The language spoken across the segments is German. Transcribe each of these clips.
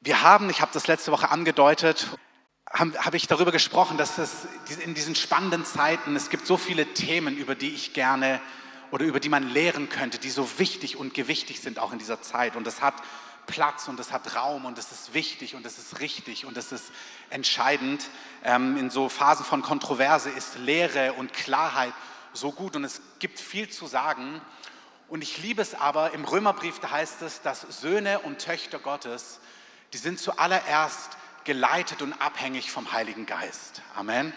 Wir haben, ich habe das letzte Woche angedeutet, habe hab ich darüber gesprochen, dass es in diesen spannenden Zeiten, es gibt so viele Themen, über die ich gerne oder über die man lehren könnte, die so wichtig und gewichtig sind auch in dieser Zeit. Und das hat Platz und es hat Raum und es ist wichtig und es ist richtig und es ist entscheidend. Ähm, in so Phasen von Kontroverse ist Lehre und Klarheit so gut und es gibt viel zu sagen. Und ich liebe es aber, im Römerbrief, da heißt es, dass Söhne und Töchter Gottes, die sind zuallererst geleitet und abhängig vom Heiligen Geist. Amen.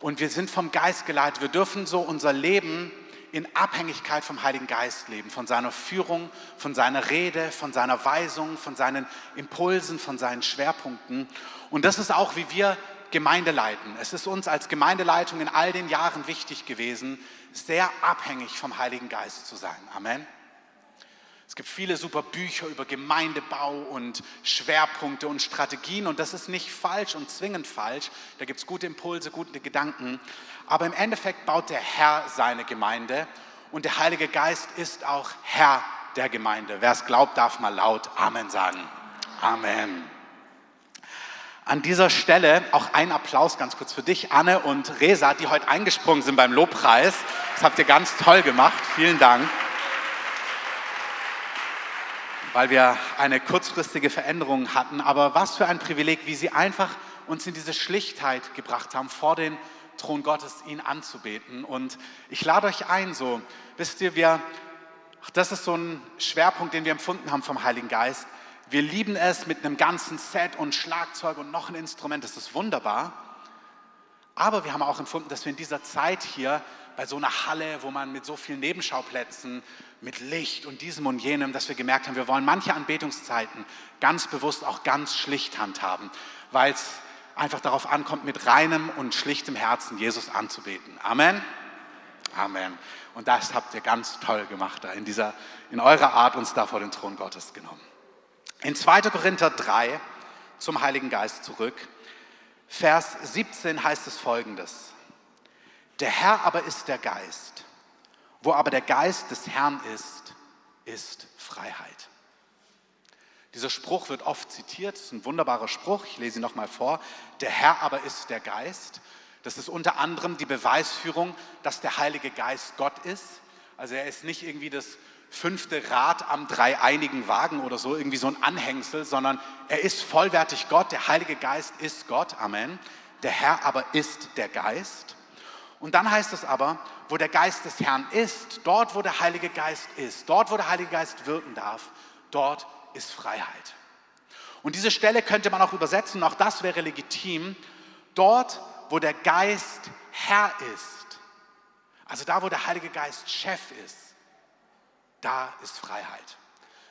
Und wir sind vom Geist geleitet. Wir dürfen so unser Leben in Abhängigkeit vom Heiligen Geist leben, von seiner Führung, von seiner Rede, von seiner Weisung, von seinen Impulsen, von seinen Schwerpunkten. Und das ist auch, wie wir Gemeinde leiten. Es ist uns als Gemeindeleitung in all den Jahren wichtig gewesen, sehr abhängig vom Heiligen Geist zu sein. Amen. Es gibt viele super Bücher über Gemeindebau und Schwerpunkte und Strategien und das ist nicht falsch und zwingend falsch. Da gibt es gute Impulse, gute Gedanken. Aber im Endeffekt baut der Herr seine Gemeinde und der Heilige Geist ist auch Herr der Gemeinde. Wer es glaubt, darf mal laut Amen sagen. Amen. An dieser Stelle auch ein Applaus ganz kurz für dich, Anne und Resa, die heute eingesprungen sind beim Lobpreis. Das habt ihr ganz toll gemacht. Vielen Dank weil wir eine kurzfristige Veränderung hatten. Aber was für ein Privileg, wie sie einfach uns in diese Schlichtheit gebracht haben, vor den Thron Gottes ihn anzubeten. Und ich lade euch ein, so, wisst ihr, wir, das ist so ein Schwerpunkt, den wir empfunden haben vom Heiligen Geist. Wir lieben es mit einem ganzen Set und Schlagzeug und noch ein Instrument, das ist wunderbar. Aber wir haben auch empfunden, dass wir in dieser Zeit hier bei so einer Halle, wo man mit so vielen Nebenschauplätzen, mit Licht und diesem und jenem, dass wir gemerkt haben, wir wollen manche Anbetungszeiten ganz bewusst auch ganz schlicht handhaben, weil es einfach darauf ankommt, mit reinem und schlichtem Herzen Jesus anzubeten. Amen. Amen. Und das habt ihr ganz toll gemacht, da in, dieser, in eurer Art uns da vor den Thron Gottes genommen. In 2. Korinther 3 zum Heiligen Geist zurück. Vers 17 heißt es folgendes. Der Herr aber ist der Geist. Wo aber der Geist des Herrn ist, ist Freiheit. Dieser Spruch wird oft zitiert, das ist ein wunderbarer Spruch, ich lese ihn nochmal vor. Der Herr aber ist der Geist. Das ist unter anderem die Beweisführung, dass der Heilige Geist Gott ist. Also er ist nicht irgendwie das fünfte Rad am dreieinigen Wagen oder so, irgendwie so ein Anhängsel, sondern er ist vollwertig Gott. Der Heilige Geist ist Gott. Amen. Der Herr aber ist der Geist. Und dann heißt es aber, wo der Geist des Herrn ist, dort wo der Heilige Geist ist, dort wo der Heilige Geist wirken darf, dort ist Freiheit. Und diese Stelle könnte man auch übersetzen, auch das wäre legitim, dort wo der Geist Herr ist, also da wo der Heilige Geist Chef ist, da ist Freiheit.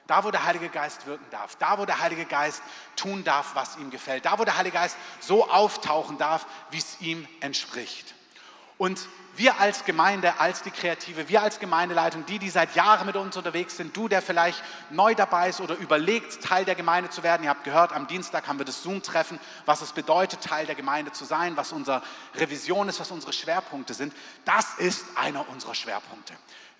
Da, wo der Heilige Geist wirken darf, da, wo der Heilige Geist tun darf, was ihm gefällt, da, wo der Heilige Geist so auftauchen darf, wie es ihm entspricht. Und wir als Gemeinde, als die Kreative, wir als Gemeindeleitung, die, die seit Jahren mit uns unterwegs sind, du, der vielleicht neu dabei ist oder überlegt, Teil der Gemeinde zu werden. Ihr habt gehört, am Dienstag haben wir das Zoom-Treffen, was es bedeutet, Teil der Gemeinde zu sein, was unsere Revision ist, was unsere Schwerpunkte sind. Das ist einer unserer Schwerpunkte.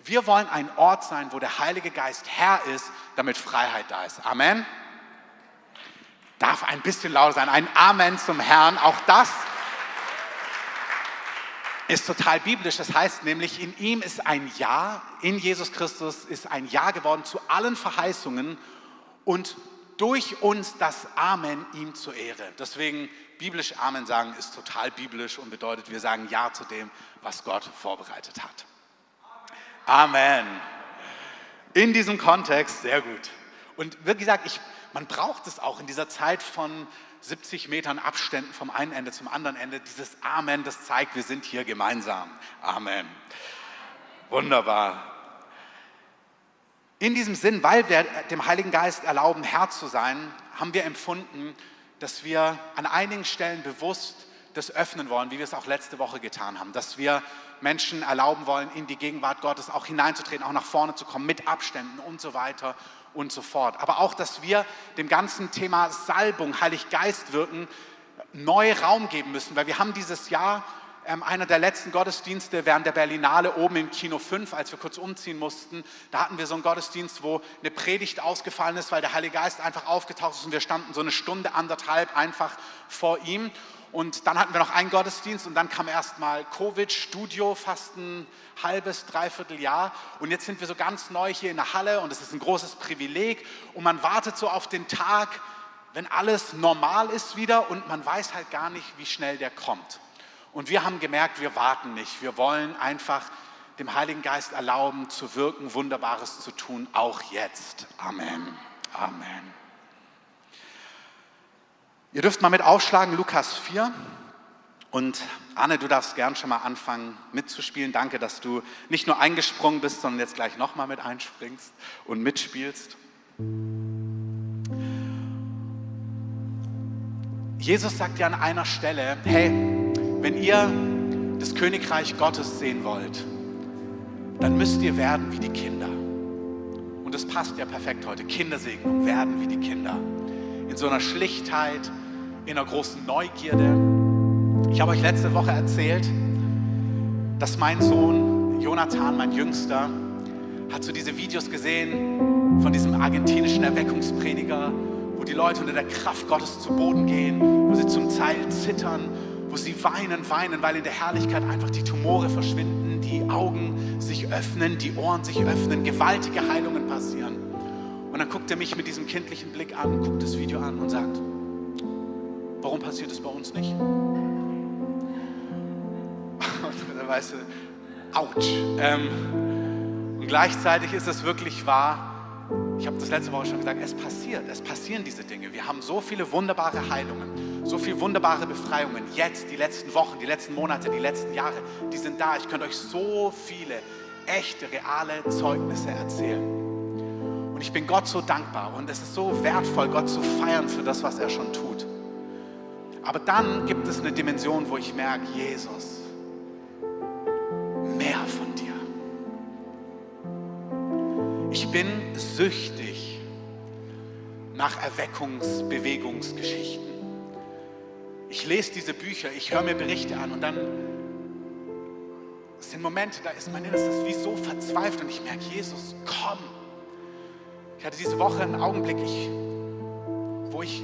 Wir wollen ein Ort sein, wo der Heilige Geist Herr ist, damit Freiheit da ist. Amen. Darf ein bisschen lauter sein. Ein Amen zum Herrn. Auch das ist total biblisch. Das heißt nämlich, in ihm ist ein Ja, in Jesus Christus ist ein Ja geworden zu allen Verheißungen und durch uns das Amen ihm zur Ehre. Deswegen biblisch Amen sagen ist total biblisch und bedeutet, wir sagen Ja zu dem, was Gott vorbereitet hat. Amen. In diesem Kontext, sehr gut. Und wie gesagt, ich, man braucht es auch in dieser Zeit von 70 Metern Abständen vom einen Ende zum anderen Ende. Dieses Amen, das zeigt, wir sind hier gemeinsam. Amen. Wunderbar. In diesem Sinn, weil wir dem Heiligen Geist erlauben, Herr zu sein, haben wir empfunden, dass wir an einigen Stellen bewusst das öffnen wollen, wie wir es auch letzte Woche getan haben, dass wir Menschen erlauben wollen, in die Gegenwart Gottes auch hineinzutreten, auch nach vorne zu kommen, mit Abständen und so weiter und so fort. Aber auch, dass wir dem ganzen Thema Salbung, Heilig Geist wirken, neu Raum geben müssen, weil wir haben dieses Jahr ähm, einer der letzten Gottesdienste während der Berlinale oben im Kino 5, als wir kurz umziehen mussten. Da hatten wir so einen Gottesdienst, wo eine Predigt ausgefallen ist, weil der Heilige Geist einfach aufgetaucht ist und wir standen so eine Stunde, anderthalb einfach vor ihm. Und dann hatten wir noch einen Gottesdienst und dann kam erstmal Covid, Studio, fast ein halbes, dreiviertel Jahr. Und jetzt sind wir so ganz neu hier in der Halle und es ist ein großes Privileg. Und man wartet so auf den Tag, wenn alles normal ist wieder und man weiß halt gar nicht, wie schnell der kommt. Und wir haben gemerkt, wir warten nicht. Wir wollen einfach dem Heiligen Geist erlauben, zu wirken, Wunderbares zu tun, auch jetzt. Amen. Amen. Ihr dürft mal mit aufschlagen, Lukas 4. Und Anne, du darfst gern schon mal anfangen mitzuspielen. Danke, dass du nicht nur eingesprungen bist, sondern jetzt gleich nochmal mit einspringst und mitspielst. Jesus sagt ja an einer Stelle, hey, wenn ihr das Königreich Gottes sehen wollt, dann müsst ihr werden wie die Kinder. Und das passt ja perfekt heute. Kindersegnung, werden wie die Kinder. In so einer Schlichtheit, in einer großen Neugierde. Ich habe euch letzte Woche erzählt, dass mein Sohn Jonathan, mein Jüngster, hat so diese Videos gesehen von diesem argentinischen Erweckungsprediger, wo die Leute unter der Kraft Gottes zu Boden gehen, wo sie zum Teil zittern, wo sie weinen, weinen, weil in der Herrlichkeit einfach die Tumore verschwinden, die Augen sich öffnen, die Ohren sich öffnen, gewaltige Heilungen passieren. Und dann guckt er mich mit diesem kindlichen Blick an, guckt das Video an und sagt, Warum passiert es bei uns nicht? Und dann weißt du, ouch. Ähm, und gleichzeitig ist es wirklich wahr, ich habe das letzte Woche schon gesagt, es passiert, es passieren diese Dinge. Wir haben so viele wunderbare Heilungen, so viele wunderbare Befreiungen. Jetzt, die letzten Wochen, die letzten Monate, die letzten Jahre, die sind da. Ich könnte euch so viele echte, reale Zeugnisse erzählen. Und ich bin Gott so dankbar und es ist so wertvoll, Gott zu feiern für das, was er schon tut. Aber dann gibt es eine Dimension, wo ich merke, Jesus, mehr von Ich bin süchtig nach Erweckungsbewegungsgeschichten. Ich lese diese Bücher, ich höre mir Berichte an und dann sind Momente, da ist mein Innerstes wie so verzweifelt und ich merke, Jesus, komm. Ich hatte diese Woche einen Augenblick, ich, wo ich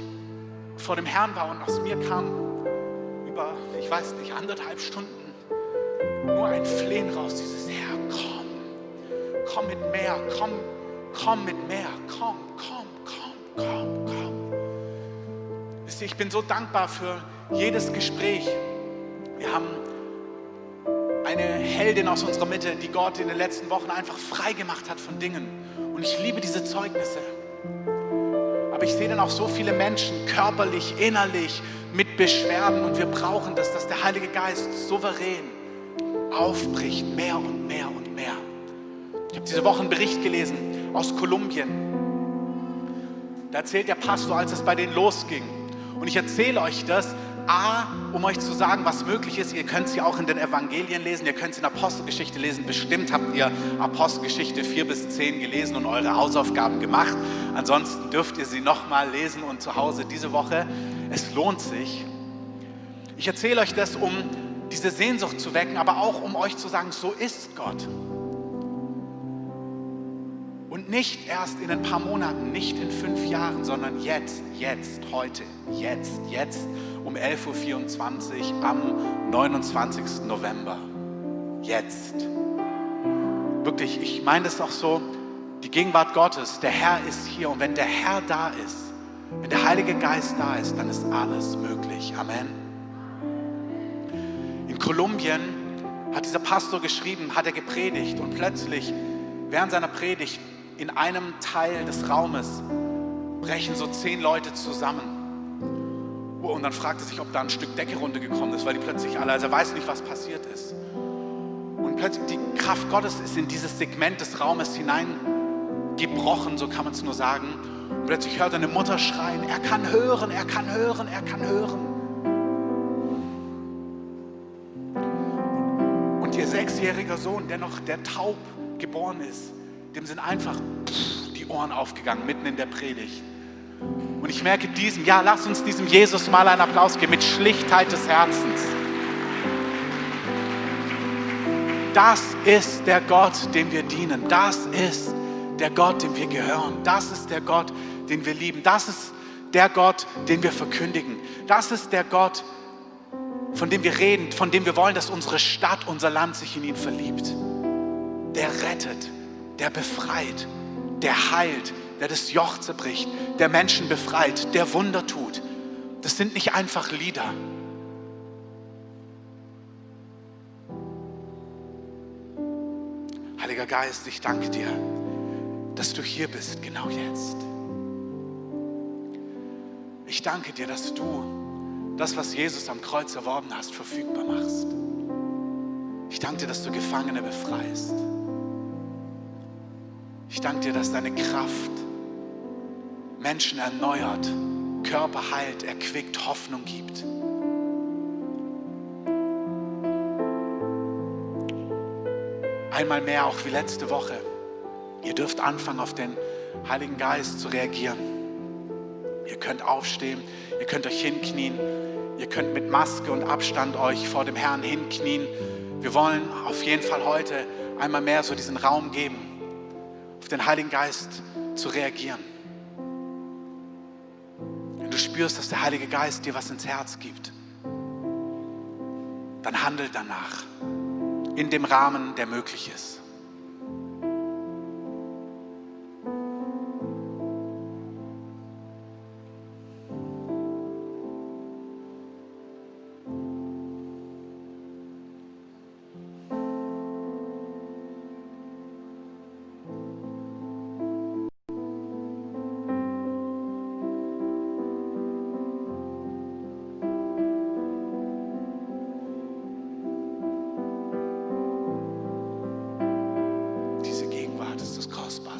vor dem Herrn war und aus mir kam über, ich weiß nicht, anderthalb Stunden nur ein Flehen raus, dieses komm mit mehr, komm, komm mit mehr, komm, komm, komm, komm, komm. Ich bin so dankbar für jedes Gespräch. Wir haben eine Heldin aus unserer Mitte, die Gott in den letzten Wochen einfach frei gemacht hat von Dingen. Und ich liebe diese Zeugnisse. Aber ich sehe dann auch so viele Menschen körperlich, innerlich mit Beschwerden und wir brauchen das, dass der Heilige Geist souverän aufbricht, mehr und mehr und mehr. Ich habe diese Woche einen Bericht gelesen aus Kolumbien. Da erzählt der Pastor, als es bei denen losging. Und ich erzähle euch das, A, um euch zu sagen, was möglich ist. Ihr könnt ja auch in den Evangelien lesen, ihr könnt es in Apostelgeschichte lesen. Bestimmt habt ihr Apostelgeschichte 4 bis 10 gelesen und eure Hausaufgaben gemacht. Ansonsten dürft ihr sie nochmal lesen und zu Hause diese Woche. Es lohnt sich. Ich erzähle euch das, um diese Sehnsucht zu wecken, aber auch um euch zu sagen, so ist Gott. Nicht erst in ein paar Monaten, nicht in fünf Jahren, sondern jetzt, jetzt, heute, jetzt, jetzt um 11.24 Uhr am 29. November. Jetzt. Wirklich, ich meine das auch so, die Gegenwart Gottes, der Herr ist hier und wenn der Herr da ist, wenn der Heilige Geist da ist, dann ist alles möglich. Amen. In Kolumbien hat dieser Pastor geschrieben, hat er gepredigt und plötzlich während seiner Predigt in einem Teil des Raumes brechen so zehn Leute zusammen. Und dann fragt er sich, ob da ein Stück Decke runtergekommen ist, weil die plötzlich alle, also er weiß nicht, was passiert ist. Und plötzlich die Kraft Gottes ist in dieses Segment des Raumes hineingebrochen, so kann man es nur sagen. Und plötzlich hört er eine Mutter schreien, er kann hören, er kann hören, er kann hören. Und ihr sechsjähriger Sohn, der noch der taub geboren ist, dem sind einfach die Ohren aufgegangen, mitten in der Predigt. Und ich merke diesem, ja, lass uns diesem Jesus mal einen Applaus geben, mit Schlichtheit des Herzens. Das ist der Gott, dem wir dienen. Das ist der Gott, dem wir gehören. Das ist der Gott, den wir lieben. Das ist der Gott, den wir verkündigen. Das ist der Gott, von dem wir reden, von dem wir wollen, dass unsere Stadt, unser Land sich in ihn verliebt. Der rettet, der befreit, der heilt, der das Joch zerbricht, der Menschen befreit, der Wunder tut. Das sind nicht einfach Lieder. Heiliger Geist, ich danke dir, dass du hier bist, genau jetzt. Ich danke dir, dass du das, was Jesus am Kreuz erworben hast, verfügbar machst. Ich danke dir, dass du Gefangene befreist. Ich danke dir, dass deine Kraft Menschen erneuert, Körper heilt, erquickt, Hoffnung gibt. Einmal mehr, auch wie letzte Woche, ihr dürft anfangen, auf den Heiligen Geist zu reagieren. Ihr könnt aufstehen, ihr könnt euch hinknien, ihr könnt mit Maske und Abstand euch vor dem Herrn hinknien. Wir wollen auf jeden Fall heute einmal mehr so diesen Raum geben, auf den Heiligen Geist zu reagieren. Wenn du spürst, dass der Heilige Geist dir was ins Herz gibt, dann handel danach in dem Rahmen, der möglich ist.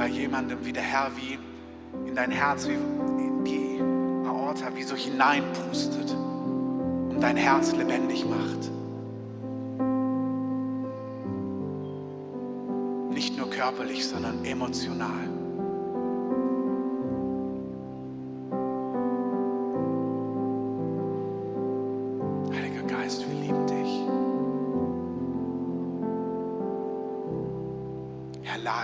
bei jemandem, wie der Herr wie in dein Herz, wie in die Aorta, wie so hineinpustet und dein Herz lebendig macht. Nicht nur körperlich, sondern emotional.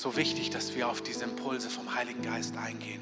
so wichtig, dass wir auf diese Impulse vom Heiligen Geist eingehen.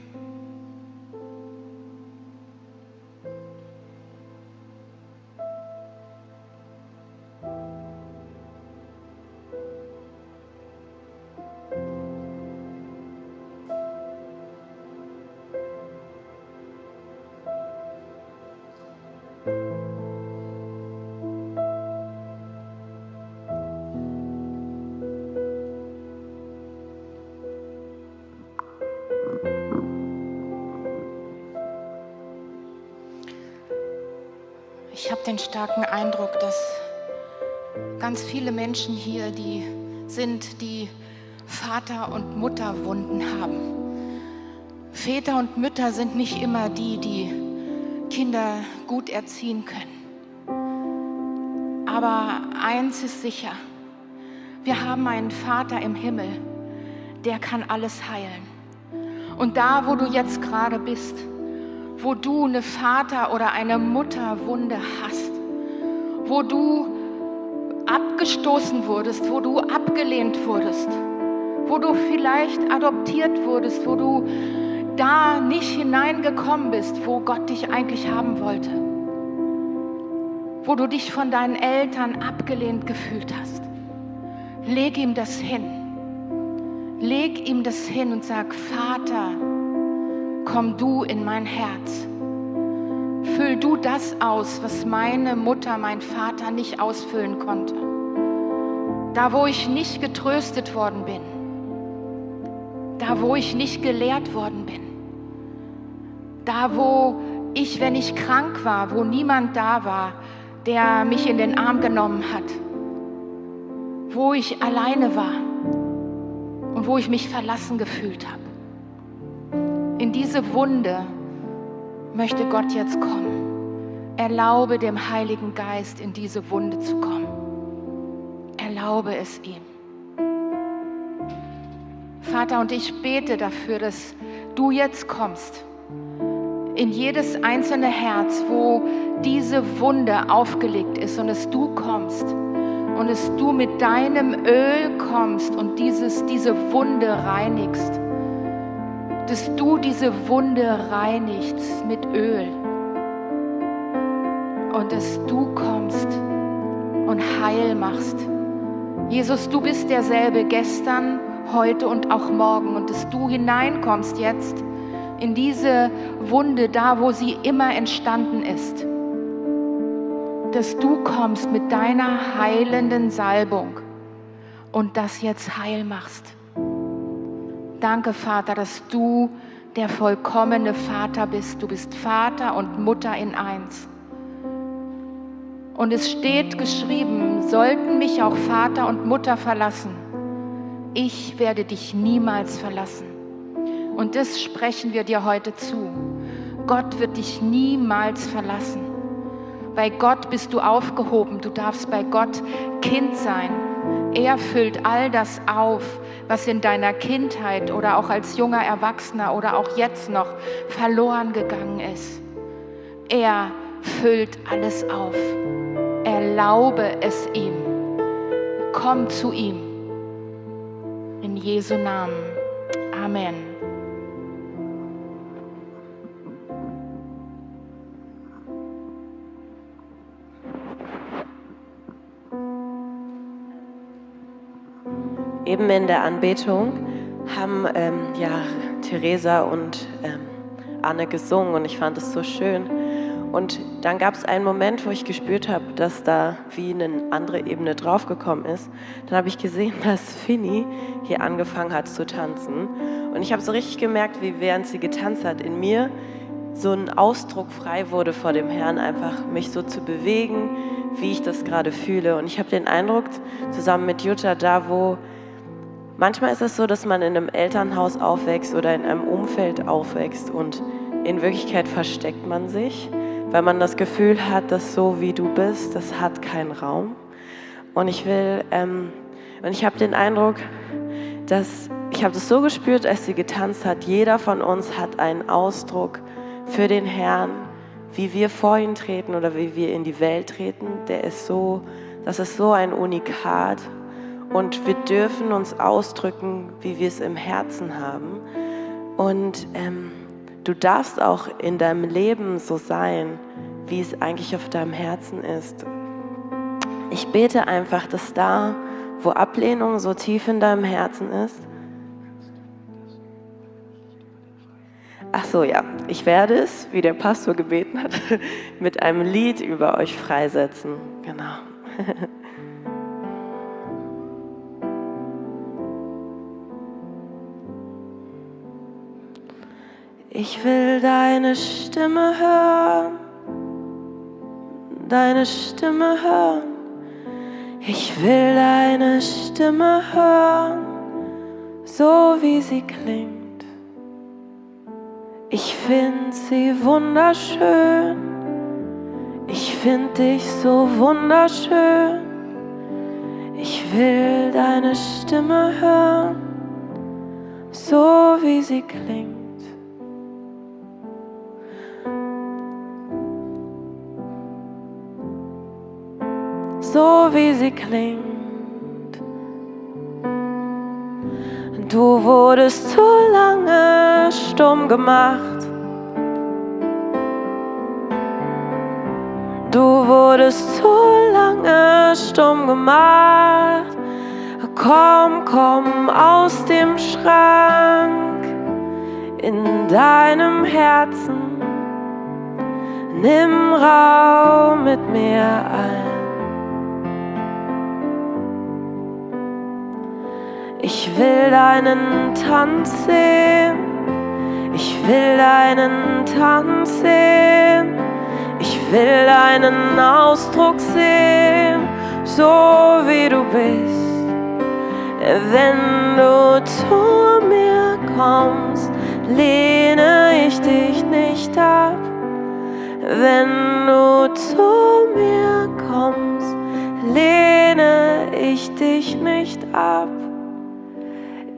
Den starken Eindruck, dass ganz viele Menschen hier, die sind, die Vater- und Mutterwunden haben. Väter und Mütter sind nicht immer die, die Kinder gut erziehen können. Aber eins ist sicher, wir haben einen Vater im Himmel, der kann alles heilen. Und da, wo du jetzt gerade bist, wo du eine Vater- oder eine Mutterwunde hast, wo du abgestoßen wurdest, wo du abgelehnt wurdest, wo du vielleicht adoptiert wurdest, wo du da nicht hineingekommen bist, wo Gott dich eigentlich haben wollte, wo du dich von deinen Eltern abgelehnt gefühlt hast. Leg ihm das hin. Leg ihm das hin und sag, Vater, komm du in mein Herz. Füll du das aus, was meine Mutter, mein Vater nicht ausfüllen konnte. Da, wo ich nicht getröstet worden bin. Da, wo ich nicht gelehrt worden bin. Da, wo ich, wenn ich krank war, wo niemand da war, der mich in den Arm genommen hat. Wo ich alleine war und wo ich mich verlassen gefühlt habe. In diese Wunde möchte Gott jetzt kommen. Erlaube dem Heiligen Geist in diese Wunde zu kommen. Erlaube es ihm. Vater, und ich bete dafür, dass du jetzt kommst in jedes einzelne Herz, wo diese Wunde aufgelegt ist und dass du kommst und dass du mit deinem Öl kommst und dieses, diese Wunde reinigst dass du diese Wunde reinigst mit Öl und dass du kommst und heil machst. Jesus, du bist derselbe gestern, heute und auch morgen und dass du hineinkommst jetzt in diese Wunde, da wo sie immer entstanden ist. Dass du kommst mit deiner heilenden Salbung und das jetzt heil machst. Danke, Vater, dass du der vollkommene Vater bist. Du bist Vater und Mutter in eins. Und es steht geschrieben, sollten mich auch Vater und Mutter verlassen, ich werde dich niemals verlassen. Und das sprechen wir dir heute zu. Gott wird dich niemals verlassen. Bei Gott bist du aufgehoben. Du darfst bei Gott Kind sein. Er füllt all das auf, was in deiner Kindheit oder auch als junger Erwachsener oder auch jetzt noch verloren gegangen ist. Er füllt alles auf. Erlaube es ihm. Komm zu ihm. In Jesu Namen. Amen. Eben in der Anbetung haben ähm, ja Theresa und ähm, Anne gesungen und ich fand es so schön. Und dann gab es einen Moment, wo ich gespürt habe, dass da wie eine andere Ebene draufgekommen ist. Dann habe ich gesehen, dass Finny hier angefangen hat zu tanzen. Und ich habe so richtig gemerkt, wie während sie getanzt hat, in mir so ein Ausdruck frei wurde vor dem Herrn, einfach mich so zu bewegen, wie ich das gerade fühle. Und ich habe den Eindruck, zusammen mit Jutta, da wo Manchmal ist es so, dass man in einem Elternhaus aufwächst oder in einem Umfeld aufwächst und in Wirklichkeit versteckt man sich, weil man das Gefühl hat, dass so wie du bist, das hat keinen Raum. Und ich will, ähm, und ich habe den Eindruck, dass ich habe das so gespürt, als sie getanzt hat. Jeder von uns hat einen Ausdruck für den Herrn, wie wir vor ihn treten oder wie wir in die Welt treten. Der ist so, das ist so ein Unikat und wir dürfen uns ausdrücken, wie wir es im Herzen haben. Und ähm, du darfst auch in deinem Leben so sein, wie es eigentlich auf deinem Herzen ist. Ich bete einfach, dass da, wo Ablehnung so tief in deinem Herzen ist, Ach so, ja, ich werde es, wie der Pastor gebeten hat, mit einem Lied über euch freisetzen. Genau. Ich will deine Stimme hören, deine Stimme hören. Ich will deine Stimme hören, so wie sie klingt. Ich find sie wunderschön. Ich find dich so wunderschön. Ich will deine Stimme hören, so wie sie klingt. So wie sie klingt. Du wurdest so lange stumm gemacht. Du wurdest so lange stumm gemacht. Komm, komm aus dem Schrank in deinem Herzen. Nimm Raum mit mir ein. Will deinen Tanz sehen. Ich will deinen Tanz sehen. Ich will deinen Ausdruck sehen, so wie du bist. Wenn du zu mir kommst, lehne ich dich nicht ab. Wenn du zu mir kommst, lehne ich dich nicht ab.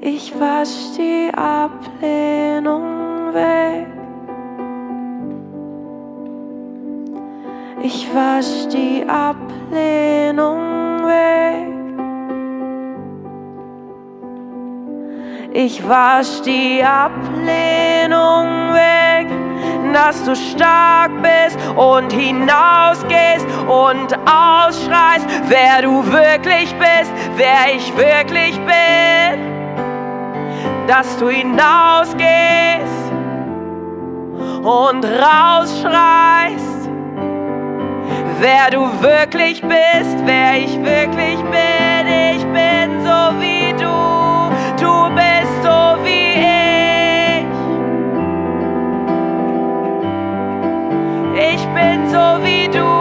Ich wasch die Ablehnung weg. Ich wasch die Ablehnung weg. Ich wasch die Ablehnung weg, dass du stark bist und hinausgehst und ausschreist, wer du wirklich bist, wer ich wirklich bin dass du hinausgehst und rausschreist, wer du wirklich bist, wer ich wirklich bin. Ich bin so wie du, du bist so wie ich. Ich bin so wie du,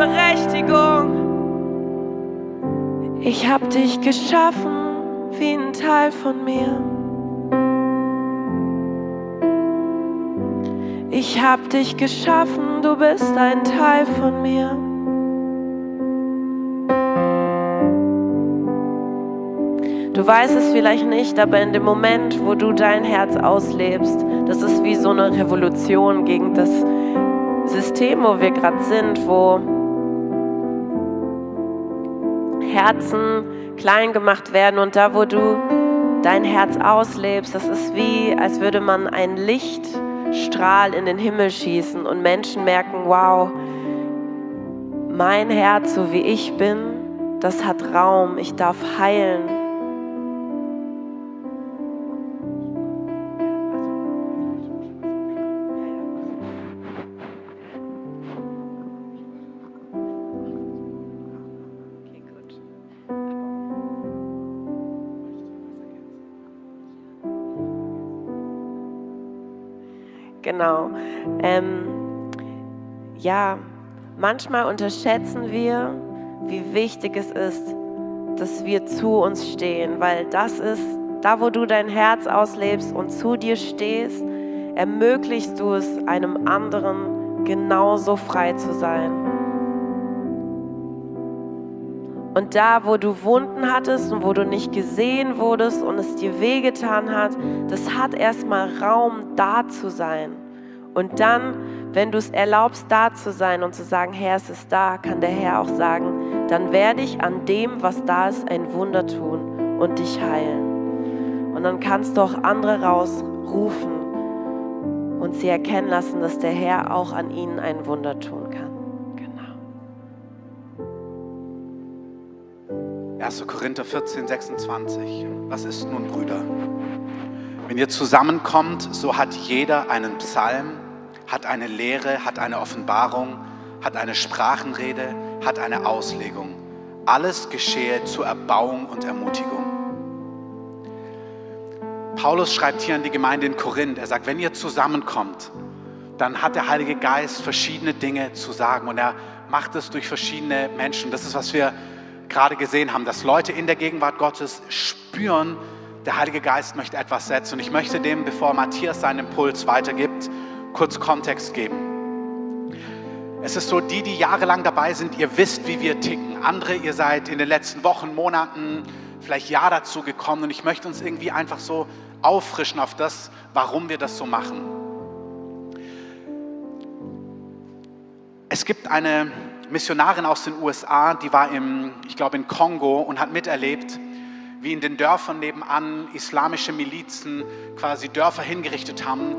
Daseinsberechtigung. Ich hab dich geschaffen wie ein Teil von mir. Ich hab dich geschaffen, du bist ein Teil von mir. Du weißt es vielleicht nicht, aber in dem Moment, wo du dein Herz auslebst, das ist wie so eine Revolution gegen das System, wo wir gerade sind, wo Herzen klein gemacht werden und da, wo du dein Herz auslebst, das ist wie, als würde man einen Lichtstrahl in den Himmel schießen und Menschen merken, wow, mein Herz, so wie ich bin, das hat Raum, ich darf heilen, Ähm, ja, manchmal unterschätzen wir, wie wichtig es ist, dass wir zu uns stehen, weil das ist, da wo du dein Herz auslebst und zu dir stehst, ermöglichst du es einem anderen genauso frei zu sein. Und da, wo du Wunden hattest und wo du nicht gesehen wurdest und es dir wehgetan hat, das hat erstmal Raum, da zu sein. Und dann, wenn du es erlaubst, da zu sein und zu sagen, Herr, es ist da, kann der Herr auch sagen, dann werde ich an dem, was da ist, ein Wunder tun und dich heilen. Und dann kannst du auch andere rausrufen und sie erkennen lassen, dass der Herr auch an ihnen ein Wunder tun kann. 1. Korinther 14, 26. Was ist nun, Brüder? Wenn ihr zusammenkommt, so hat jeder einen Psalm, hat eine Lehre, hat eine Offenbarung, hat eine Sprachenrede, hat eine Auslegung. Alles geschehe zur Erbauung und Ermutigung. Paulus schreibt hier an die Gemeinde in Korinth, er sagt, wenn ihr zusammenkommt, dann hat der Heilige Geist verschiedene Dinge zu sagen und er macht es durch verschiedene Menschen. Das ist, was wir gerade gesehen haben, dass Leute in der Gegenwart Gottes spüren, der Heilige Geist möchte etwas setzen. Und ich möchte dem, bevor Matthias seinen Impuls weitergibt, kurz Kontext geben. Es ist so, die, die jahrelang dabei sind, ihr wisst, wie wir ticken. Andere, ihr seid in den letzten Wochen, Monaten, vielleicht Jahr dazu gekommen. Und ich möchte uns irgendwie einfach so auffrischen auf das, warum wir das so machen. Es gibt eine Missionarin aus den USA, die war im, ich glaube, in Kongo und hat miterlebt, wie in den Dörfern nebenan islamische Milizen quasi Dörfer hingerichtet haben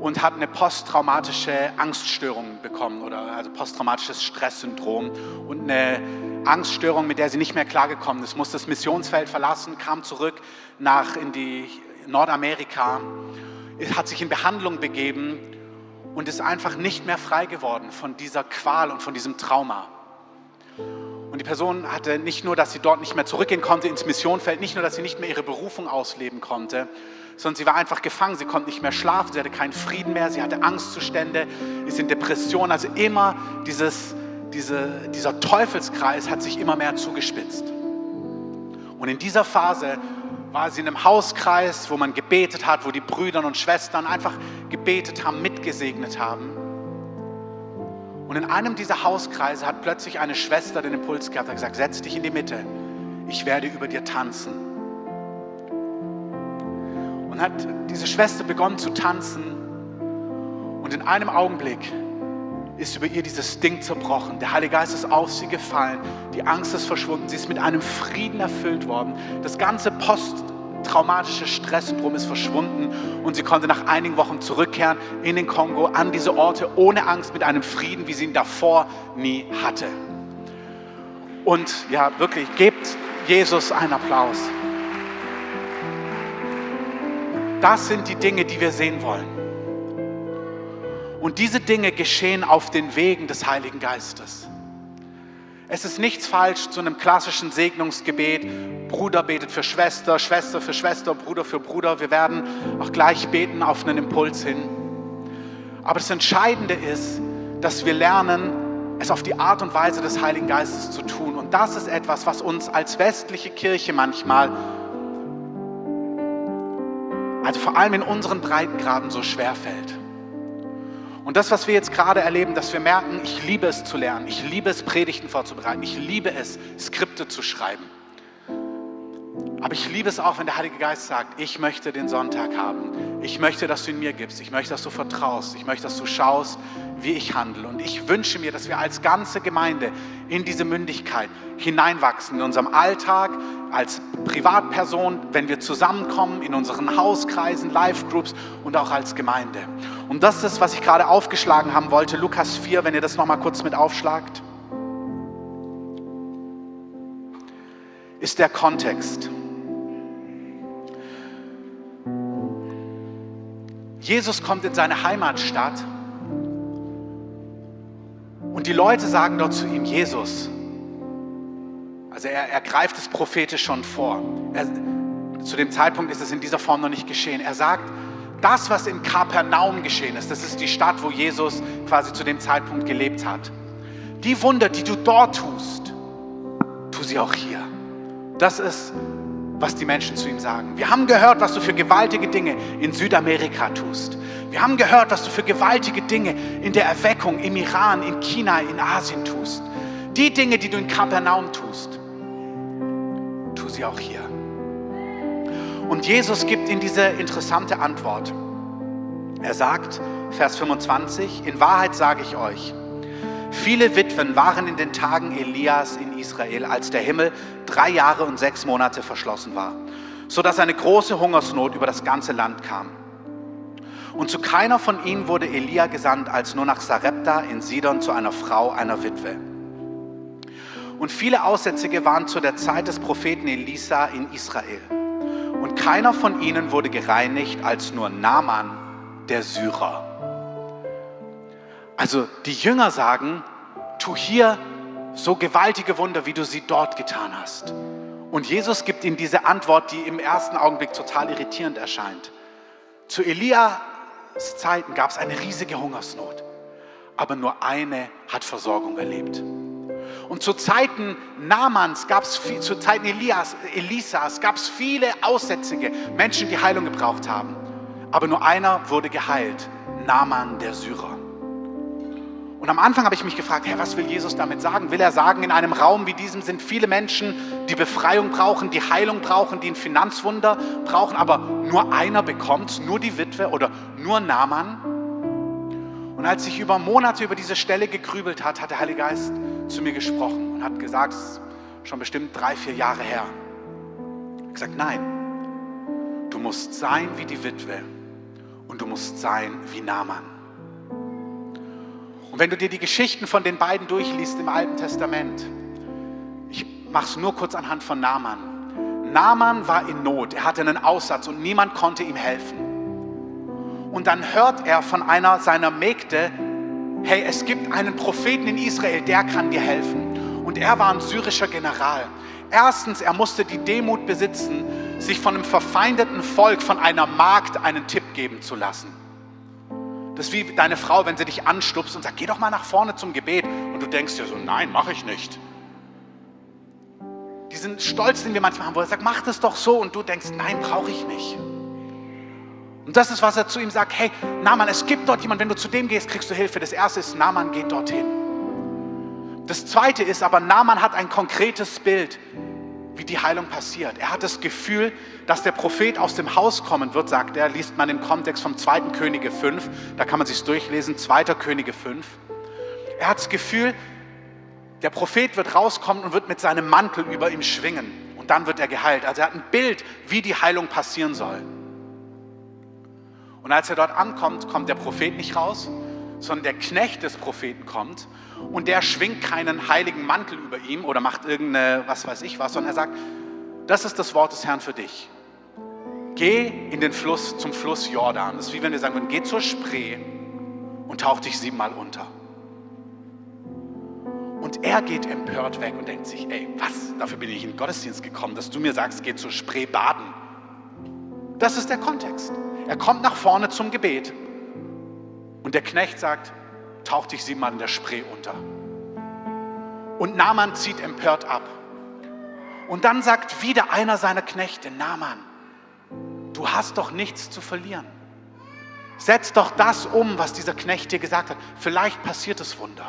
und hat eine posttraumatische Angststörung bekommen oder also posttraumatisches Stresssyndrom und eine Angststörung, mit der sie nicht mehr klargekommen ist, musste das Missionsfeld verlassen, kam zurück nach in die Nordamerika, hat sich in Behandlung begeben und ist einfach nicht mehr frei geworden von dieser Qual und von diesem Trauma. Und die Person hatte nicht nur, dass sie dort nicht mehr zurückgehen konnte ins Missionfeld, nicht nur, dass sie nicht mehr ihre Berufung ausleben konnte, sondern sie war einfach gefangen. Sie konnte nicht mehr schlafen, sie hatte keinen Frieden mehr, sie hatte Angstzustände, ist in Depression. Also immer dieses, diese, dieser Teufelskreis hat sich immer mehr zugespitzt. Und in dieser Phase war sie in einem Hauskreis, wo man gebetet hat, wo die Brüder und Schwestern einfach gebetet haben, mitgesegnet haben. Und in einem dieser Hauskreise hat plötzlich eine Schwester den Impuls gehabt, hat gesagt, setz dich in die Mitte, ich werde über dir tanzen. Und hat diese Schwester begonnen zu tanzen und in einem Augenblick ist über ihr dieses Ding zerbrochen. Der Heilige Geist ist auf sie gefallen, die Angst ist verschwunden, sie ist mit einem Frieden erfüllt worden. Das ganze Post traumatische Stresssyndrom ist verschwunden und sie konnte nach einigen Wochen zurückkehren in den Kongo an diese Orte ohne Angst mit einem Frieden, wie sie ihn davor nie hatte. Und ja, wirklich, gebt Jesus einen Applaus. Das sind die Dinge, die wir sehen wollen. Und diese Dinge geschehen auf den Wegen des Heiligen Geistes. Es ist nichts falsch zu einem klassischen Segnungsgebet. Bruder betet für Schwester, Schwester für Schwester, Bruder für Bruder. Wir werden auch gleich beten auf einen Impuls hin. Aber das Entscheidende ist, dass wir lernen, es auf die Art und Weise des Heiligen Geistes zu tun. Und das ist etwas, was uns als westliche Kirche manchmal, also vor allem in unseren Breitengraden, so schwer fällt. Und das, was wir jetzt gerade erleben, dass wir merken, ich liebe es zu lernen, ich liebe es, Predigten vorzubereiten, ich liebe es, Skripte zu schreiben. Aber ich liebe es auch, wenn der Heilige Geist sagt, ich möchte den Sonntag haben. Ich möchte, dass du ihn mir gibst. Ich möchte, dass du vertraust. Ich möchte, dass du schaust, wie ich handle. Und ich wünsche mir, dass wir als ganze Gemeinde in diese Mündigkeit hineinwachsen, in unserem Alltag, als Privatperson, wenn wir zusammenkommen, in unseren Hauskreisen, Live-Groups und auch als Gemeinde. Und das ist, was ich gerade aufgeschlagen haben wollte. Lukas 4, wenn ihr das nochmal kurz mit aufschlagt. Ist der Kontext. Jesus kommt in seine Heimatstadt und die Leute sagen dort zu ihm, Jesus, also er, er greift es prophetisch schon vor. Er, zu dem Zeitpunkt ist es in dieser Form noch nicht geschehen. Er sagt, das, was in Kapernaum geschehen ist, das ist die Stadt, wo Jesus quasi zu dem Zeitpunkt gelebt hat. Die Wunder, die du dort tust, tu sie auch hier. Das ist was die Menschen zu ihm sagen. Wir haben gehört, was du für gewaltige Dinge in Südamerika tust. Wir haben gehört, was du für gewaltige Dinge in der Erweckung im Iran, in China, in Asien tust. Die Dinge, die du in Kapernaum tust, tu sie auch hier. Und Jesus gibt ihnen diese interessante Antwort. Er sagt, Vers 25, in Wahrheit sage ich euch, Viele Witwen waren in den Tagen Elias in Israel, als der Himmel drei Jahre und sechs Monate verschlossen war, sodass eine große Hungersnot über das ganze Land kam. Und zu keiner von ihnen wurde Elia gesandt, als nur nach Sarepta in Sidon zu einer Frau, einer Witwe. Und viele Aussätzige waren zu der Zeit des Propheten Elisa in Israel. Und keiner von ihnen wurde gereinigt, als nur Naaman, der Syrer. Also die Jünger sagen, tu hier so gewaltige Wunder, wie du sie dort getan hast. Und Jesus gibt ihm diese Antwort, die im ersten Augenblick total irritierend erscheint. Zu Elias Zeiten gab es eine riesige Hungersnot, aber nur eine hat Versorgung erlebt. Und zu Zeiten Namans gab es zu Zeiten Elias, Elisas gab es viele Aussätzige, Menschen, die Heilung gebraucht haben. Aber nur einer wurde geheilt, Naman der Syrer. Und am Anfang habe ich mich gefragt, Herr, was will Jesus damit sagen? Will er sagen, in einem Raum wie diesem sind viele Menschen, die Befreiung brauchen, die Heilung brauchen, die ein Finanzwunder brauchen, aber nur einer bekommt, nur die Witwe oder nur Naaman? Und als ich über Monate über diese Stelle gegrübelt hat, hat der Heilige Geist zu mir gesprochen und hat gesagt, es ist schon bestimmt drei, vier Jahre her. Ich habe gesagt, nein, du musst sein wie die Witwe und du musst sein wie Naaman. Und wenn du dir die Geschichten von den beiden durchliest im Alten Testament, ich mache es nur kurz anhand von Naaman. Naaman war in Not, er hatte einen Aussatz und niemand konnte ihm helfen. Und dann hört er von einer seiner Mägde, hey, es gibt einen Propheten in Israel, der kann dir helfen. Und er war ein syrischer General. Erstens, er musste die Demut besitzen, sich von einem verfeindeten Volk, von einer Magd einen Tipp geben zu lassen. Das ist wie deine Frau, wenn sie dich anstupst und sagt, geh doch mal nach vorne zum Gebet. Und du denkst dir so, nein, mache ich nicht. Diesen Stolz, den wir manchmal haben, wo er sagt, mach das doch so. Und du denkst, nein, brauche ich nicht. Und das ist, was er zu ihm sagt, hey, Naaman, es gibt dort jemanden, wenn du zu dem gehst, kriegst du Hilfe. Das erste ist, Naaman geht dorthin. Das zweite ist aber, Naaman hat ein konkretes Bild wie die Heilung passiert. Er hat das Gefühl, dass der Prophet aus dem Haus kommen wird, sagt er, liest man im Kontext vom 2. Könige 5, da kann man sich durchlesen, 2. Könige 5. Er hat das Gefühl, der Prophet wird rauskommen und wird mit seinem Mantel über ihm schwingen und dann wird er geheilt. Also er hat ein Bild, wie die Heilung passieren soll. Und als er dort ankommt, kommt der Prophet nicht raus, sondern der Knecht des Propheten kommt und der schwingt keinen heiligen Mantel über ihm oder macht irgendeine, was weiß ich was, sondern er sagt, das ist das Wort des Herrn für dich. Geh in den Fluss, zum Fluss Jordan. Das ist wie wenn wir sagen würden, geh zur Spree und tauch dich siebenmal unter. Und er geht empört weg und denkt sich, ey, was, dafür bin ich in den Gottesdienst gekommen, dass du mir sagst, geh zur Spree baden. Das ist der Kontext. Er kommt nach vorne zum Gebet und der Knecht sagt, taucht dich siebenmal in der Spree unter. Und Naaman zieht empört ab. Und dann sagt wieder einer seiner Knechte, Naaman, du hast doch nichts zu verlieren. Setz doch das um, was dieser Knecht dir gesagt hat. Vielleicht passiert es Wunder.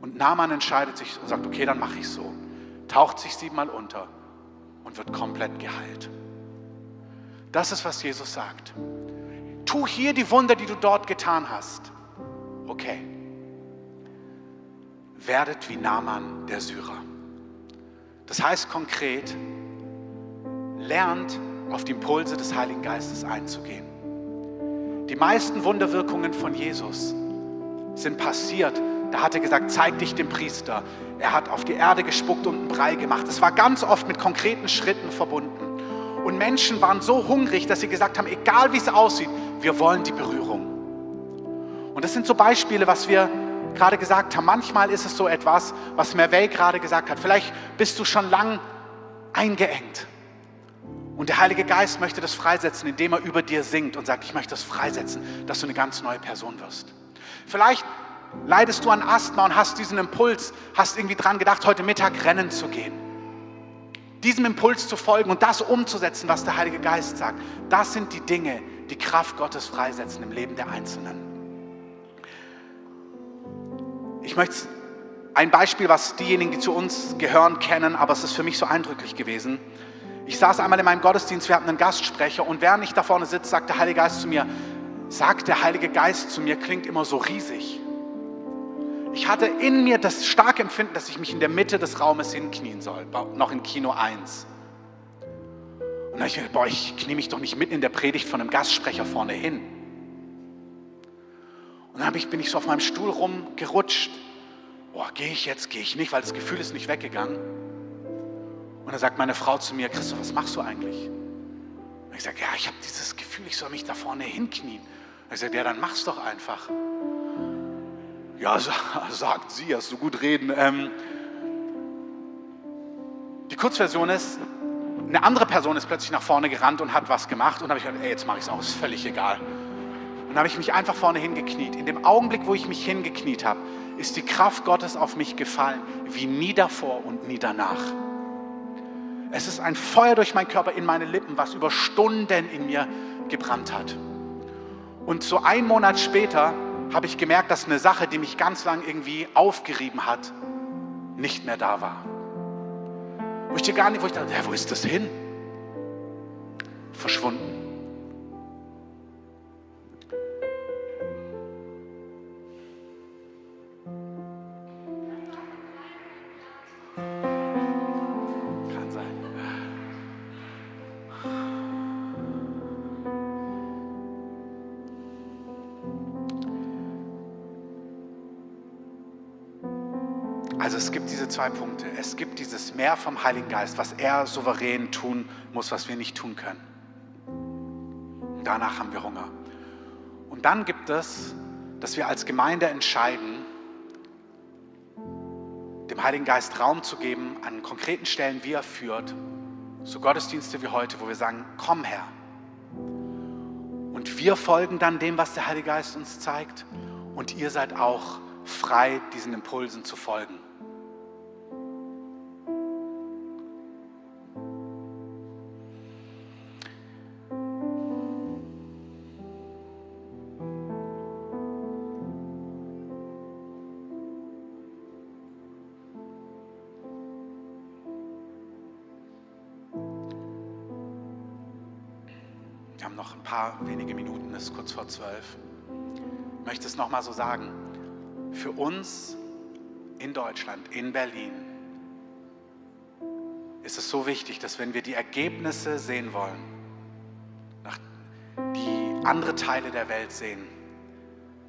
Und Naaman entscheidet sich und sagt, okay, dann mache ich es so. Taucht sich siebenmal unter und wird komplett geheilt. Das ist, was Jesus sagt. Tu hier die Wunder, die du dort getan hast okay, werdet wie Naaman der Syrer. Das heißt konkret, lernt auf die Impulse des Heiligen Geistes einzugehen. Die meisten Wunderwirkungen von Jesus sind passiert. Da hat er gesagt, zeig dich dem Priester. Er hat auf die Erde gespuckt und einen Brei gemacht. Es war ganz oft mit konkreten Schritten verbunden. Und Menschen waren so hungrig, dass sie gesagt haben, egal wie es aussieht, wir wollen die Berührung. Und das sind so Beispiele, was wir gerade gesagt haben. Manchmal ist es so etwas, was Merveille gerade gesagt hat. Vielleicht bist du schon lang eingeengt. Und der Heilige Geist möchte das freisetzen, indem er über dir singt und sagt, ich möchte das freisetzen, dass du eine ganz neue Person wirst. Vielleicht leidest du an Asthma und hast diesen Impuls, hast irgendwie dran gedacht, heute Mittag rennen zu gehen. Diesem Impuls zu folgen und das umzusetzen, was der Heilige Geist sagt, das sind die Dinge, die Kraft Gottes freisetzen im Leben der Einzelnen. Ich möchte ein Beispiel, was diejenigen, die zu uns gehören, kennen, aber es ist für mich so eindrücklich gewesen. Ich saß einmal in meinem Gottesdienst, wir hatten einen Gastsprecher und während ich da vorne sitze, sagt der Heilige Geist zu mir, sagt der Heilige Geist zu mir, klingt immer so riesig. Ich hatte in mir das starke Empfinden, dass ich mich in der Mitte des Raumes hinknien soll, noch in Kino 1. Und dann ich gedacht, boah, ich knie mich doch nicht mitten in der Predigt von einem Gastsprecher vorne hin. Und dann bin ich so auf meinem Stuhl rumgerutscht. Boah, gehe ich jetzt, gehe ich nicht, weil das Gefühl ist nicht weggegangen. Und dann sagt meine Frau zu mir, Christoph, was machst du eigentlich? Und ich sage, ja, ich habe dieses Gefühl, ich soll mich da vorne hinknien. Und ich sage, ja, dann mach's doch einfach. Ja, sagt sie, hast du gut reden. Ähm, die Die Kurzversion ist, eine andere Person ist plötzlich nach vorne gerannt und hat was gemacht und habe ich gedacht, ey, jetzt mache ich es auch, ist völlig egal. Dann habe ich mich einfach vorne hingekniet. In dem Augenblick, wo ich mich hingekniet habe, ist die Kraft Gottes auf mich gefallen, wie nie davor und nie danach. Es ist ein Feuer durch meinen Körper in meine Lippen, was über Stunden in mir gebrannt hat. Und so einen Monat später habe ich gemerkt, dass eine Sache, die mich ganz lang irgendwie aufgerieben hat, nicht mehr da war. Wo ich dir gar nicht, wo ich dachte, ja, wo ist das hin? Verschwunden. Zwei Punkte. Es gibt dieses Meer vom Heiligen Geist, was er souverän tun muss, was wir nicht tun können. Und danach haben wir Hunger. Und dann gibt es, dass wir als Gemeinde entscheiden, dem Heiligen Geist Raum zu geben an konkreten Stellen, wie er führt. So Gottesdienste wie heute, wo wir sagen, komm her. Und wir folgen dann dem, was der Heilige Geist uns zeigt. Und ihr seid auch frei, diesen Impulsen zu folgen. Noch ein paar wenige Minuten, es ist kurz vor zwölf. Ich möchte es nochmal so sagen. Für uns in Deutschland, in Berlin, ist es so wichtig, dass wenn wir die Ergebnisse sehen wollen, die andere Teile der Welt sehen,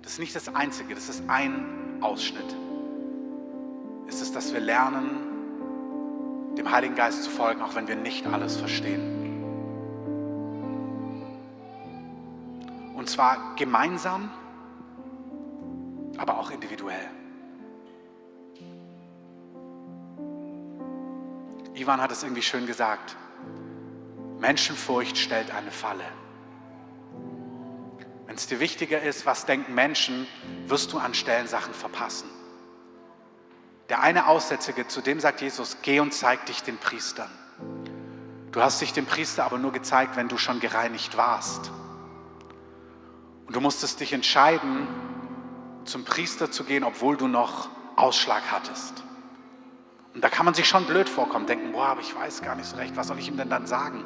das ist nicht das Einzige, das ist ein Ausschnitt. Ist es, dass wir lernen, dem Heiligen Geist zu folgen, auch wenn wir nicht alles verstehen. Zwar gemeinsam, aber auch individuell. Ivan hat es irgendwie schön gesagt. Menschenfurcht stellt eine Falle. Wenn es dir wichtiger ist, was denken Menschen, wirst du an Stellen Sachen verpassen. Der eine Aussätzige, zu dem sagt Jesus, geh und zeig dich den Priestern. Du hast dich dem Priester aber nur gezeigt, wenn du schon gereinigt warst. Und du musstest dich entscheiden, zum Priester zu gehen, obwohl du noch Ausschlag hattest. Und da kann man sich schon blöd vorkommen, denken, boah, aber ich weiß gar nicht so recht, was soll ich ihm denn dann sagen?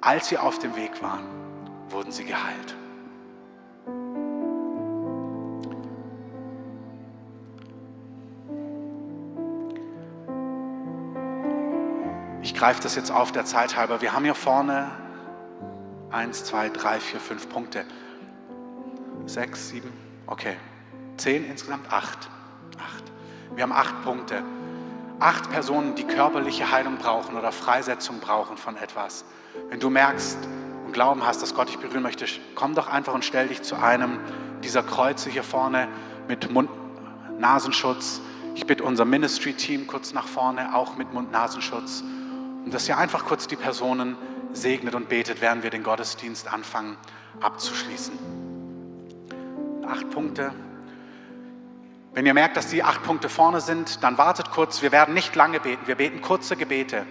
Als sie auf dem Weg waren, wurden sie geheilt. Ich greife das jetzt auf der Zeit halber. Wir haben hier vorne eins, zwei, drei, vier, fünf Punkte. Sechs, sieben, okay. Zehn insgesamt, acht. Acht. Wir haben acht Punkte. Acht Personen, die körperliche Heilung brauchen oder Freisetzung brauchen von etwas. Wenn du merkst und Glauben hast, dass Gott dich berühren möchte, komm doch einfach und stell dich zu einem dieser Kreuze hier vorne mit Mund-Nasenschutz. Ich bitte unser Ministry-Team kurz nach vorne, auch mit Mund-Nasenschutz. Und dass ihr einfach kurz die Personen segnet und betet, während wir den Gottesdienst anfangen abzuschließen. Acht Punkte. Wenn ihr merkt, dass die acht Punkte vorne sind, dann wartet kurz. Wir werden nicht lange beten. Wir beten kurze Gebete.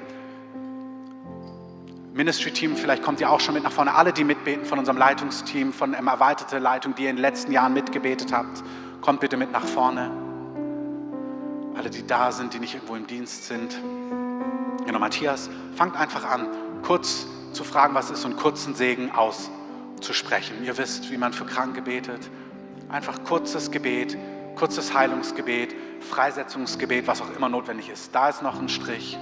Ministry-Team, vielleicht kommt ihr auch schon mit nach vorne. Alle, die mitbeten von unserem Leitungsteam, von der erweiterten Leitung, die ihr in den letzten Jahren mitgebetet habt, kommt bitte mit nach vorne. Alle, die da sind, die nicht irgendwo im Dienst sind. Genau, Matthias, fangt einfach an, kurz zu fragen, was ist und kurzen Segen auszusprechen. Ihr wisst, wie man für Kranke betet. Einfach kurzes Gebet, kurzes Heilungsgebet, Freisetzungsgebet, was auch immer notwendig ist. Da ist noch ein Strich.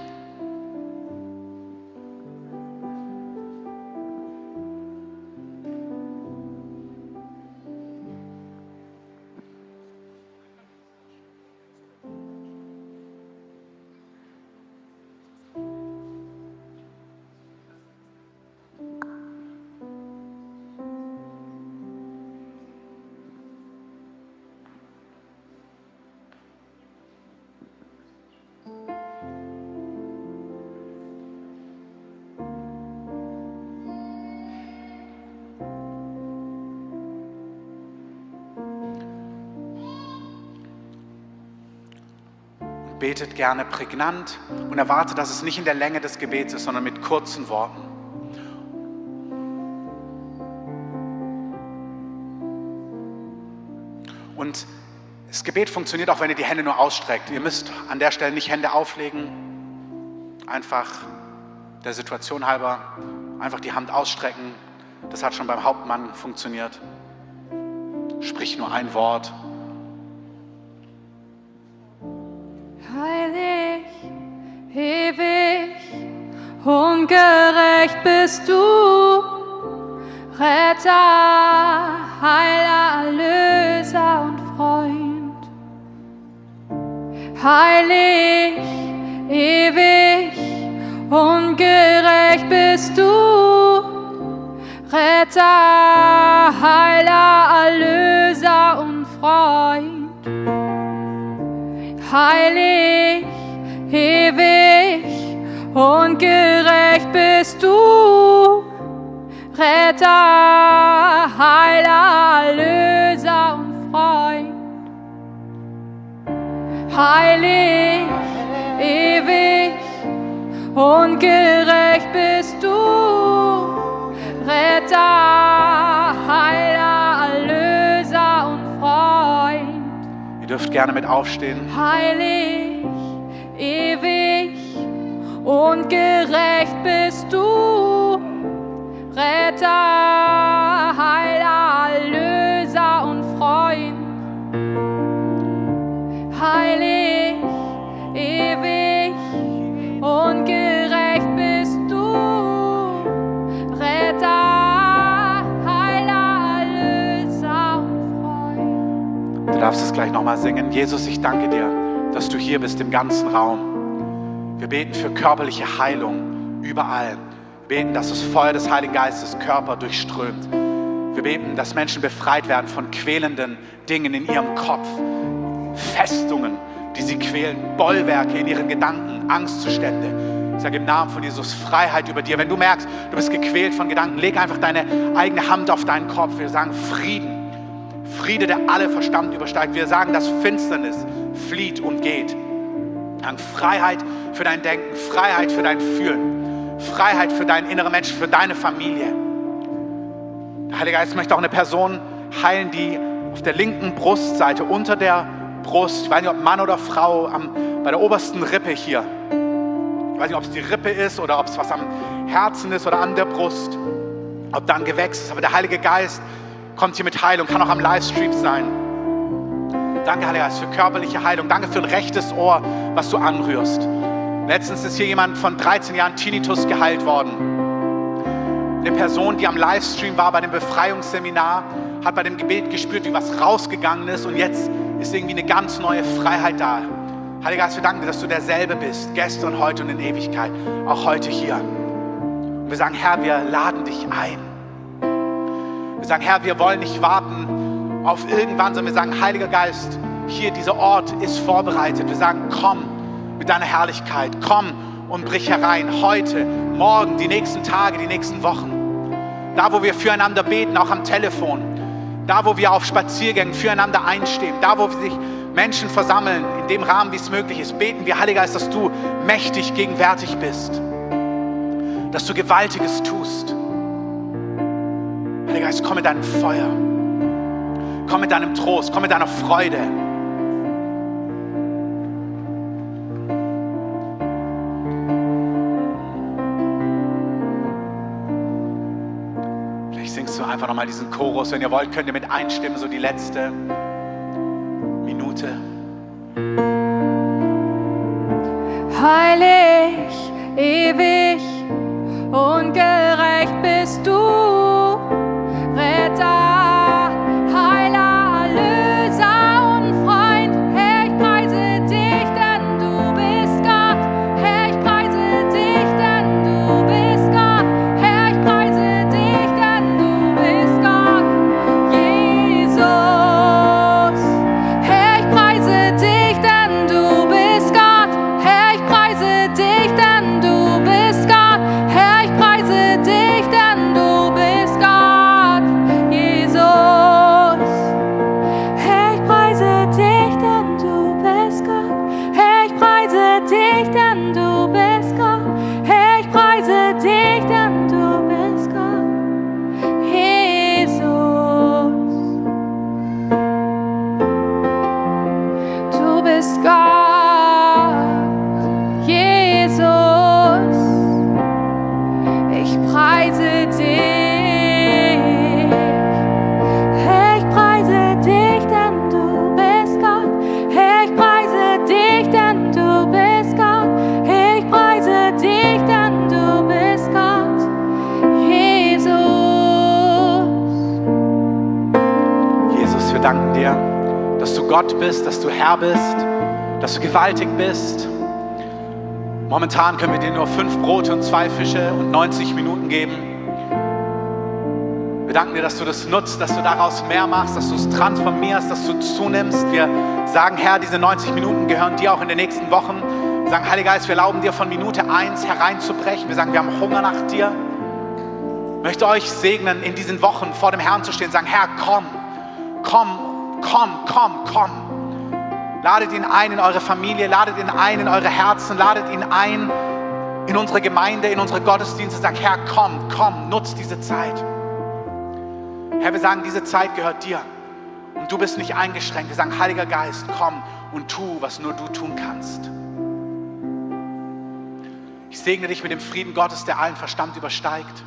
Betet gerne prägnant und erwartet, dass es nicht in der Länge des Gebets ist, sondern mit kurzen Worten. Und das Gebet funktioniert auch, wenn ihr die Hände nur ausstreckt. Ihr müsst an der Stelle nicht Hände auflegen, einfach der Situation halber einfach die Hand ausstrecken. Das hat schon beim Hauptmann funktioniert. Sprich nur ein Wort. Gerecht bist du, Retter, Heiler, Erlöser und Freund. Heilig, ewig und gerecht bist du, Retter, Heiler, Erlöser und Freund. Heilig, ewig und gerecht Retter, Heiler, Erlöser und Freund. Heilig, ewig und gerecht bist du, Retter, Heiler, Erlöser und Freund. Ihr dürft gerne mit aufstehen. Heilig, ewig und gerecht bist du, Retter, Heiler, Erlöser und Freund. Heilig, ewig und gerecht bist du, Retter, Heiler, Erlöser und Freund. Du darfst es gleich nochmal singen. Jesus, ich danke dir, dass du hier bist im ganzen Raum. Wir beten für körperliche Heilung überall. Beten, dass das Feuer des Heiligen Geistes Körper durchströmt. Wir beten, dass Menschen befreit werden von quälenden Dingen in ihrem Kopf. Festungen, die sie quälen, Bollwerke in ihren Gedanken, Angstzustände. Ich sage im Namen von Jesus Freiheit über dir. Wenn du merkst, du bist gequält von Gedanken, leg einfach deine eigene Hand auf deinen Kopf. Wir sagen Frieden. Friede, der alle Verstand übersteigt. Wir sagen, dass Finsternis flieht und geht. Freiheit für dein Denken, Freiheit für dein Fühlen, Freiheit für deinen inneren Menschen, für deine Familie. Der Heilige Geist möchte auch eine Person heilen, die auf der linken Brustseite unter der Brust, ich weiß nicht, ob Mann oder Frau, am, bei der obersten Rippe hier. Ich weiß nicht, ob es die Rippe ist oder ob es was am Herzen ist oder an der Brust, ob da ein Gewächs ist. Aber der Heilige Geist kommt hier mit Heilung, kann auch am Livestream sein. Danke, Heiliger Geist, für körperliche Heilung. Danke für ein rechtes Ohr, was du anrührst. Letztens ist hier jemand von 13 Jahren Tinnitus geheilt worden. Eine Person, die am Livestream war bei dem Befreiungsseminar, hat bei dem Gebet gespürt, wie was rausgegangen ist und jetzt ist irgendwie eine ganz neue Freiheit da. Heiliger Geist, wir danken dir, dass du derselbe bist, gestern, heute und in Ewigkeit, auch heute hier. Und wir sagen, Herr, wir laden dich ein. Wir sagen, Herr, wir wollen nicht warten auf irgendwann, sondern wir sagen, Heiliger Geist, hier dieser Ort ist vorbereitet. Wir sagen, komm mit deiner Herrlichkeit, komm und brich herein, heute, morgen, die nächsten Tage, die nächsten Wochen. Da, wo wir füreinander beten, auch am Telefon, da, wo wir auf Spaziergängen füreinander einstehen, da, wo sich Menschen versammeln, in dem Rahmen, wie es möglich ist, beten wir, Heiliger Geist, dass du mächtig gegenwärtig bist, dass du Gewaltiges tust. Heiliger Geist, komm mit deinem Feuer, komm mit deinem Trost, komm mit deiner Freude. Einfach nochmal diesen Chorus. Wenn ihr wollt, könnt ihr mit einstimmen, so die letzte Minute. Heilig, ewig und gerecht Herr bist, dass du gewaltig bist. Momentan können wir dir nur fünf Brote und zwei Fische und 90 Minuten geben. Wir danken dir, dass du das nutzt, dass du daraus mehr machst, dass du es transformierst, dass du zunimmst. Wir sagen, Herr, diese 90 Minuten gehören dir auch in den nächsten Wochen. Wir sagen, Heiliger Geist, wir erlauben dir von Minute 1 hereinzubrechen. Wir sagen, wir haben Hunger nach dir. Ich möchte euch segnen, in diesen Wochen vor dem Herrn zu stehen sagen, Herr, komm, komm, komm, komm, komm. Ladet ihn ein in eure Familie, ladet ihn ein in eure Herzen, ladet ihn ein in unsere Gemeinde, in unsere Gottesdienste. Sagt, Herr, komm, komm, nutz diese Zeit. Herr, wir sagen, diese Zeit gehört dir. Und du bist nicht eingeschränkt. Wir sagen, Heiliger Geist, komm und tu, was nur du tun kannst. Ich segne dich mit dem Frieden Gottes, der allen Verstand übersteigt.